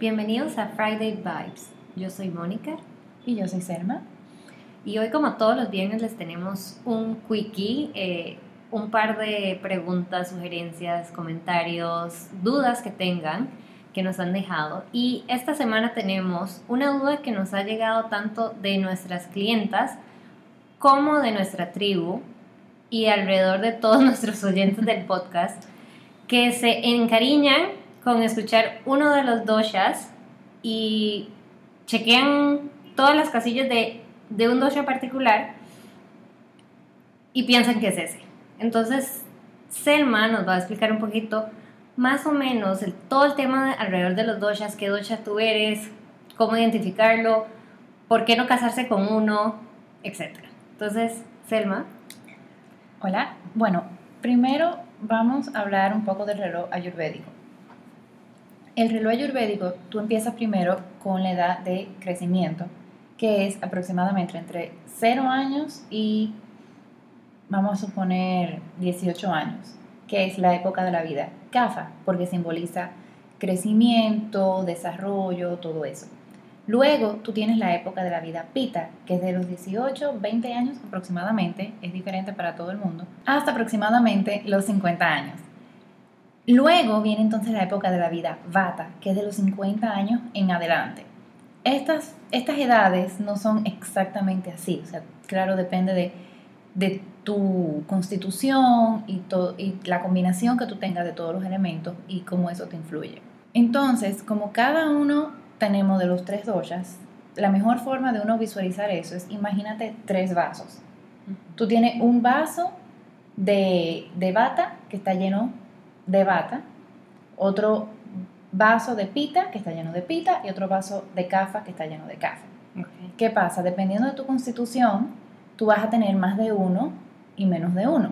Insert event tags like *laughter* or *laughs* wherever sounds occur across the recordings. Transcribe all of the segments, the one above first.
Bienvenidos a Friday Vibes. Yo soy Mónica. Y yo soy Selma. Y hoy, como todos los viernes, les tenemos un quickie, eh, un par de preguntas, sugerencias, comentarios, dudas que tengan que nos han dejado. Y esta semana tenemos una duda que nos ha llegado tanto de nuestras clientas como de nuestra tribu y alrededor de todos *laughs* nuestros oyentes del podcast que se encariñan con escuchar uno de los doshas y chequean todas las casillas de, de un dosha particular y piensan que es ese. Entonces, Selma nos va a explicar un poquito más o menos todo el tema alrededor de los doshas, qué dosha tú eres, cómo identificarlo, por qué no casarse con uno, etc. Entonces, Selma. Hola. Bueno, primero vamos a hablar un poco del reloj ayurvédico. El reloj ayurvédico, tú empiezas primero con la edad de crecimiento, que es aproximadamente entre 0 años y, vamos a suponer, 18 años, que es la época de la vida. Kafa, porque simboliza crecimiento, desarrollo, todo eso. Luego tú tienes la época de la vida pita, que es de los 18, 20 años aproximadamente, es diferente para todo el mundo, hasta aproximadamente los 50 años. Luego viene entonces la época de la vida vata, que es de los 50 años en adelante. Estas, estas edades no son exactamente así, o sea, claro, depende de, de tu constitución y, y la combinación que tú tengas de todos los elementos y cómo eso te influye. Entonces, como cada uno tenemos de los tres doshas, la mejor forma de uno visualizar eso es, imagínate tres vasos. Tú tienes un vaso de, de bata que está lleno de bata, otro vaso de pita que está lleno de pita y otro vaso de cafa que está lleno de cafa. ¿Qué pasa? Dependiendo de tu constitución, tú vas a tener más de uno y menos de uno.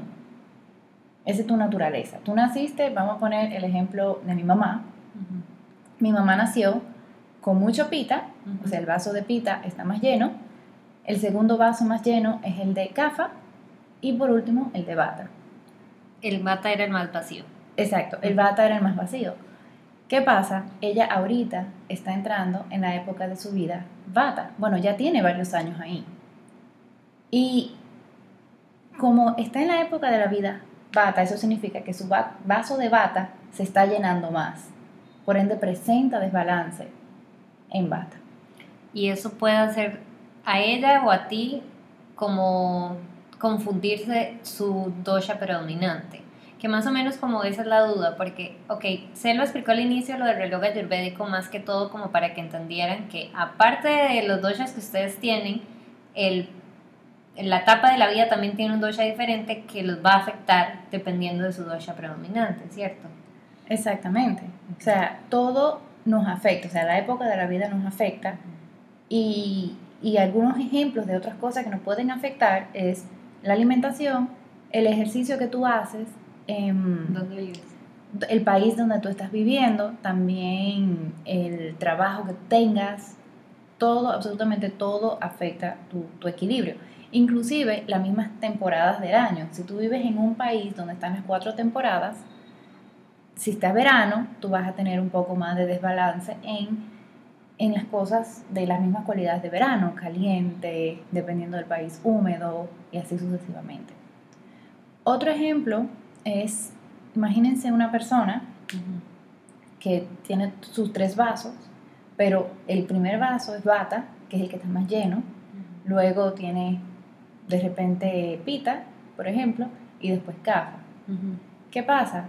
Esa es tu naturaleza. Tú naciste, vamos a poner el ejemplo de mi mamá. Mi mamá nació con mucho pita, o sea, el vaso de pita está más lleno. El segundo vaso más lleno es el de cafa y por último el de bata. El bata era el más vacío. Exacto, el bata era el más vacío. ¿Qué pasa? Ella ahorita está entrando en la época de su vida bata. Bueno, ya tiene varios años ahí. Y como está en la época de la vida bata, eso significa que su vaso de bata se está llenando más. Por ende, presenta desbalance en bata. Y eso puede hacer a ella o a ti como confundirse su dosha predominante que más o menos como esa es la duda, porque, ok, se lo explicó al inicio lo del reloj ayurvédico más que todo como para que entendieran que aparte de los doshas que ustedes tienen, el, la etapa de la vida también tiene un dosha diferente que los va a afectar dependiendo de su dosha predominante, ¿cierto? Exactamente. O sea, todo nos afecta, o sea, la época de la vida nos afecta y, y algunos ejemplos de otras cosas que nos pueden afectar es la alimentación, el ejercicio que tú haces, ¿Dónde vives? El país donde tú estás viviendo, también el trabajo que tengas, todo, absolutamente todo afecta tu, tu equilibrio. Inclusive las mismas temporadas del año. Si tú vives en un país donde están las cuatro temporadas, si está verano, tú vas a tener un poco más de desbalance en, en las cosas de las mismas cualidades de verano, caliente, dependiendo del país, húmedo y así sucesivamente. Otro ejemplo es, imagínense una persona que tiene sus tres vasos, pero el primer vaso es bata, que es el que está más lleno, luego tiene de repente pita, por ejemplo, y después cafa. ¿Qué pasa?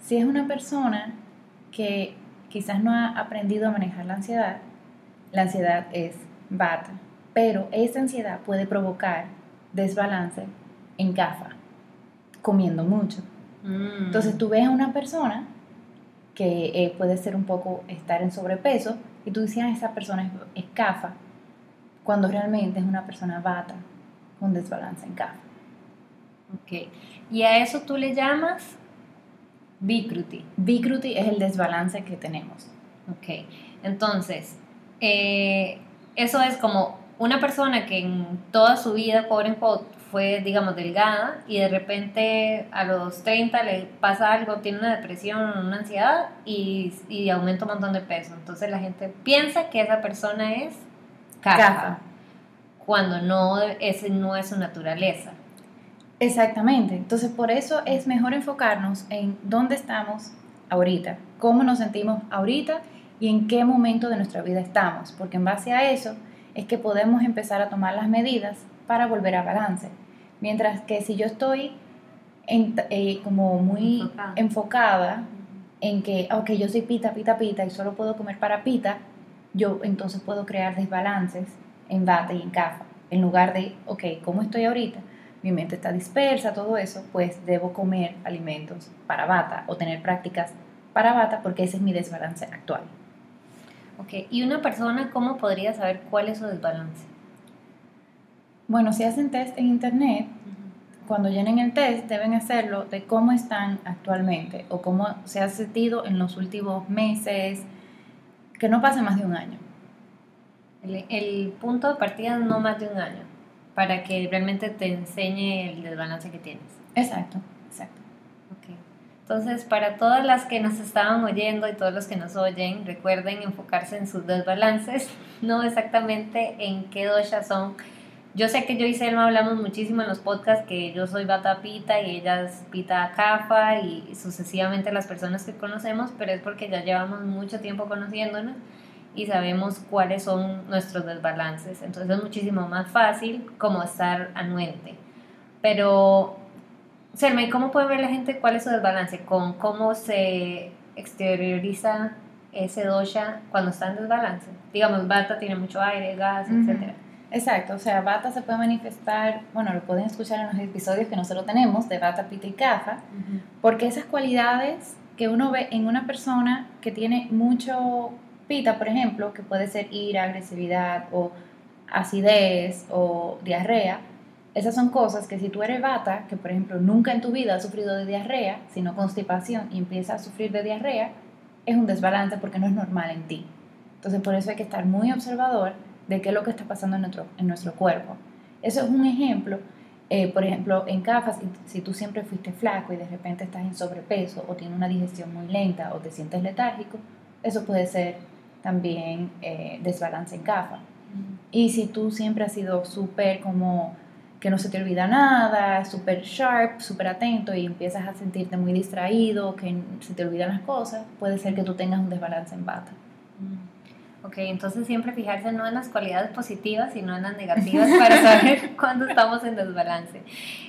Si es una persona que quizás no ha aprendido a manejar la ansiedad, la ansiedad es bata, pero esa ansiedad puede provocar desbalance en cafa, comiendo mucho. Mm. Entonces tú ves a una persona que eh, puede ser un poco estar en sobrepeso y tú dices, ah, esa persona es, CAFA, cuando realmente es una persona bata con desbalance en CAFA. Ok. ¿Y a eso tú le llamas Bikruti? Bikruti es el desbalance que tenemos. Ok. Entonces, eh, eso es como una persona que en toda su vida, pobre en fue, digamos, delgada y de repente a los 30 le pasa algo, tiene una depresión, una ansiedad y, y aumenta un montón de peso. Entonces la gente piensa que esa persona es caja, cuando no, ese no es su naturaleza. Exactamente. Entonces por eso es mejor enfocarnos en dónde estamos ahorita, cómo nos sentimos ahorita y en qué momento de nuestra vida estamos, porque en base a eso es que podemos empezar a tomar las medidas para volver a balance. Mientras que si yo estoy eh, como muy enfocada. en que, ok, yo soy pita, pita, pita y solo puedo comer para pita, yo entonces puedo crear desbalances en bata y en cafa. En lugar de, ok, ¿cómo estoy ahorita? Mi mente está dispersa, todo eso, pues debo comer alimentos para bata o tener prácticas para bata porque ese es mi desbalance actual. Ok, ¿y una persona cómo podría saber cuál es su desbalance? Bueno, si hacen test en internet, cuando llenen el test deben hacerlo de cómo están actualmente o cómo se ha sentido en los últimos meses, que no pase más de un año. El, punto de partida no más de un año, para que realmente te enseñe el desbalance que tienes. Exacto, exacto. Okay. Entonces, para todas las que nos estaban oyendo y todos los que nos oyen, recuerden enfocarse en sus desbalances, *laughs* no exactamente en qué dosha son yo sé que yo y Selma hablamos muchísimo en los podcasts que yo soy Bata Pita y ella es Pita Cafa y sucesivamente las personas que conocemos, pero es porque ya llevamos mucho tiempo conociéndonos y sabemos cuáles son nuestros desbalances. Entonces es muchísimo más fácil como estar anuente. Pero, Selma, ¿y cómo puede ver la gente cuál es su desbalance? Con cómo se exterioriza ese dosha cuando está en desbalance. Digamos, Bata tiene mucho aire, gas, etcétera. Exacto, o sea, Bata se puede manifestar, bueno, lo pueden escuchar en los episodios que nosotros tenemos de Bata, Pita y Caja, porque esas cualidades que uno ve en una persona que tiene mucho pita, por ejemplo, que puede ser ira, agresividad o acidez o diarrea, esas son cosas que si tú eres bata, que por ejemplo nunca en tu vida has sufrido de diarrea, sino constipación y empiezas a sufrir de diarrea, es un desbalance porque no es normal en ti. Entonces por eso hay que estar muy observador de qué es lo que está pasando en nuestro, en nuestro cuerpo. Eso es un ejemplo. Eh, por ejemplo, en CAFA, si, tú siempre fuiste flaco y de repente estás en sobrepeso o tienes una digestión muy lenta o te sientes letárgico, eso puede ser también eh, desbalance en CAFA. Y si tú siempre has sido súper como que no se te olvida nada, súper sharp, súper atento y empiezas a sentirte muy distraído, que se te olvidan las cosas, puede ser que tú tengas un desbalance en bata. Ok, entonces siempre fijarse no en las cualidades positivas, sino en las negativas *laughs* para saber *laughs* cuándo estamos en desbalance.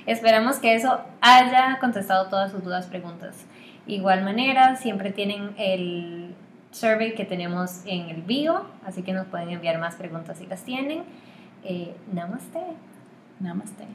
Esperamos que eso haya contestado todas sus dudas, preguntas. Igual manera, siempre tienen el survey que tenemos en el bio, así que nos pueden enviar más preguntas si las tienen. Eh, namaste. Namaste.